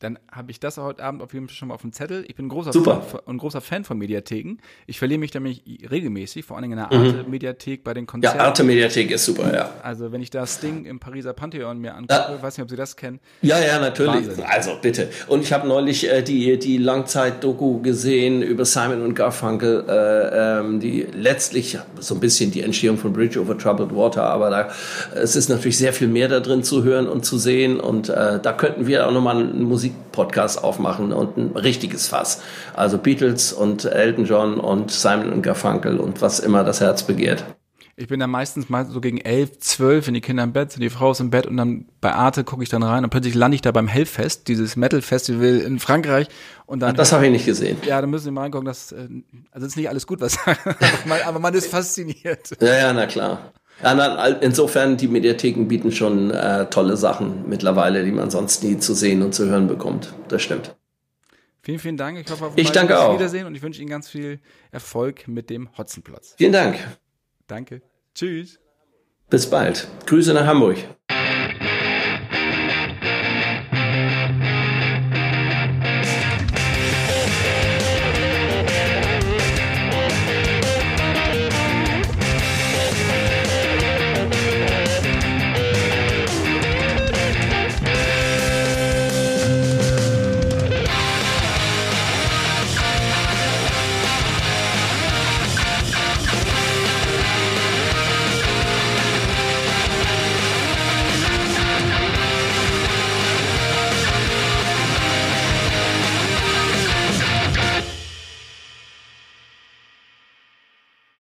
dann habe ich das heute Abend auf jeden Fall schon mal auf dem Zettel. Ich bin ein großer, Fan, ein großer Fan von Mediatheken. Ich verliere mich nämlich regelmäßig, vor allem in der mhm. Arte-Mediathek bei den Konzerten. Ja, Arte-Mediathek ist super, ja. Also wenn ich das Ding im Pariser Pantheon mir angucke, ja. weiß nicht, ob Sie das kennen. Ja, ja, natürlich. Wahnsinn. Also bitte. Und ich habe neulich äh, die, die Langzeit-Doku gesehen über Simon und Garfunkel, äh, ähm, die letztlich so ein bisschen die Entstehung von Bridge over Troubled Water, aber da, es ist natürlich sehr viel mehr da drin zu hören und zu sehen und äh, da könnten wir auch nochmal Musik Musikpodcast aufmachen und ein richtiges Fass. Also Beatles und Elton John und Simon und Garfunkel und was immer das Herz begehrt. Ich bin dann meistens mal so gegen elf, zwölf, wenn die Kinder im Bett sind, die Frau ist im Bett und dann bei Arte gucke ich dann rein und plötzlich lande ich da beim Hellfest, dieses Metal-Festival in Frankreich. Und dann, Ach, das habe ich nicht gesehen. Ja, dann müssen Sie mal reingucken, dass, äh, also ist nicht alles gut, was [LAUGHS] aber man ist fasziniert. Ja, ja, na klar. Ja, insofern, die Mediatheken bieten schon äh, tolle Sachen mittlerweile, die man sonst nie zu sehen und zu hören bekommt. Das stimmt. Vielen, vielen Dank. Ich hoffe auf ich danke auch. Wiedersehen und ich wünsche Ihnen ganz viel Erfolg mit dem Hotzenplotz. Vielen Dank. Danke. Tschüss. Bis bald. Grüße nach Hamburg.